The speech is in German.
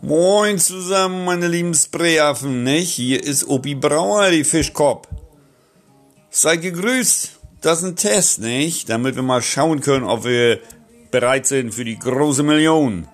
Moin zusammen, meine lieben Sprayaffen, nicht? Hier ist Opi Brauer, die Fischkopf. Seid gegrüßt. Das ist ein Test, nicht? Damit wir mal schauen können, ob wir bereit sind für die große Million.